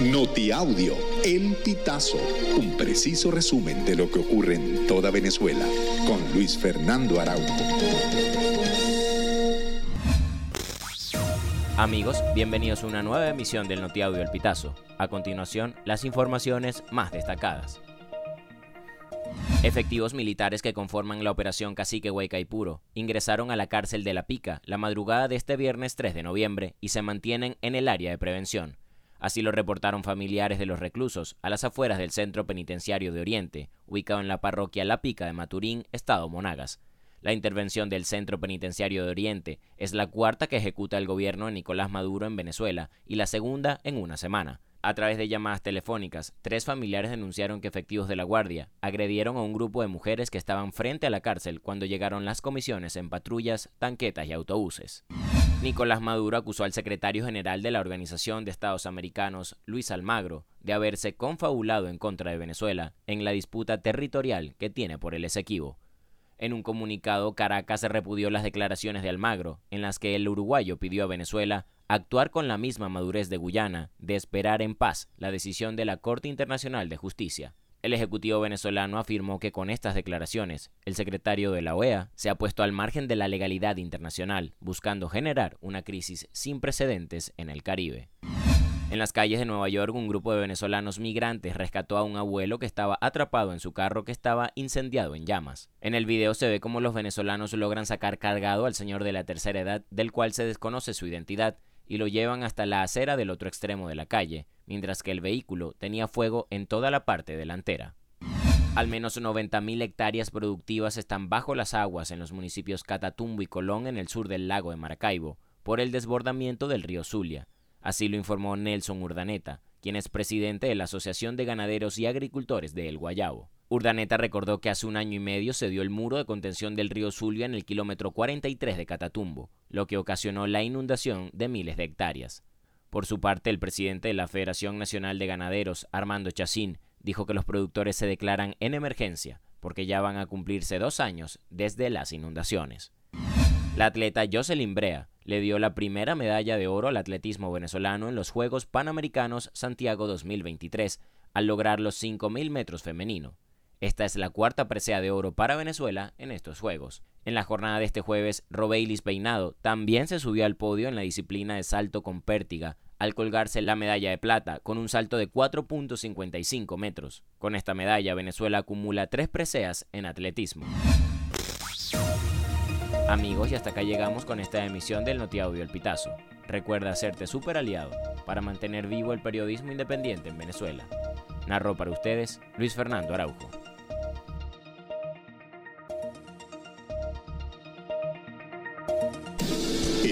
Notiaudio, El Pitazo, un preciso resumen de lo que ocurre en toda Venezuela, con Luis Fernando Araújo. Amigos, bienvenidos a una nueva emisión del Notiaudio El Pitazo. A continuación, las informaciones más destacadas. Efectivos militares que conforman la operación Cacique Huaycaipuro ingresaron a la cárcel de La Pica la madrugada de este viernes 3 de noviembre y se mantienen en el área de prevención. Así lo reportaron familiares de los reclusos a las afueras del Centro Penitenciario de Oriente, ubicado en la parroquia La Pica de Maturín, Estado Monagas. La intervención del Centro Penitenciario de Oriente es la cuarta que ejecuta el gobierno de Nicolás Maduro en Venezuela y la segunda en una semana. A través de llamadas telefónicas, tres familiares denunciaron que efectivos de la Guardia agredieron a un grupo de mujeres que estaban frente a la cárcel cuando llegaron las comisiones en patrullas, tanquetas y autobuses. Nicolás Maduro acusó al secretario general de la Organización de Estados Americanos, Luis Almagro, de haberse confabulado en contra de Venezuela en la disputa territorial que tiene por el Esequibo. En un comunicado, Caracas repudió las declaraciones de Almagro, en las que el uruguayo pidió a Venezuela actuar con la misma madurez de Guyana de esperar en paz la decisión de la Corte Internacional de Justicia. El Ejecutivo venezolano afirmó que con estas declaraciones, el secretario de la OEA se ha puesto al margen de la legalidad internacional, buscando generar una crisis sin precedentes en el Caribe. En las calles de Nueva York, un grupo de venezolanos migrantes rescató a un abuelo que estaba atrapado en su carro que estaba incendiado en llamas. En el video se ve cómo los venezolanos logran sacar cargado al señor de la tercera edad, del cual se desconoce su identidad, y lo llevan hasta la acera del otro extremo de la calle, mientras que el vehículo tenía fuego en toda la parte delantera. Al menos 90.000 hectáreas productivas están bajo las aguas en los municipios Catatumbo y Colón en el sur del lago de Maracaibo, por el desbordamiento del río Zulia. Así lo informó Nelson Urdaneta, quien es presidente de la Asociación de Ganaderos y Agricultores de El Guayabo. Urdaneta recordó que hace un año y medio se dio el muro de contención del río Zulia en el kilómetro 43 de Catatumbo, lo que ocasionó la inundación de miles de hectáreas. Por su parte, el presidente de la Federación Nacional de Ganaderos, Armando Chacín, dijo que los productores se declaran en emergencia porque ya van a cumplirse dos años desde las inundaciones. La atleta Jocelyn Brea le dio la primera medalla de oro al atletismo venezolano en los Juegos Panamericanos Santiago 2023, al lograr los 5.000 metros femenino. Esta es la cuarta presea de oro para Venezuela en estos Juegos. En la jornada de este jueves, Robeilis Peinado también se subió al podio en la disciplina de salto con pértiga, al colgarse la medalla de plata con un salto de 4.55 metros. Con esta medalla, Venezuela acumula tres preseas en atletismo. Amigos, y hasta acá llegamos con esta emisión del Notiaudio El Pitazo. Recuerda hacerte super aliado para mantener vivo el periodismo independiente en Venezuela. Narró para ustedes Luis Fernando Araujo.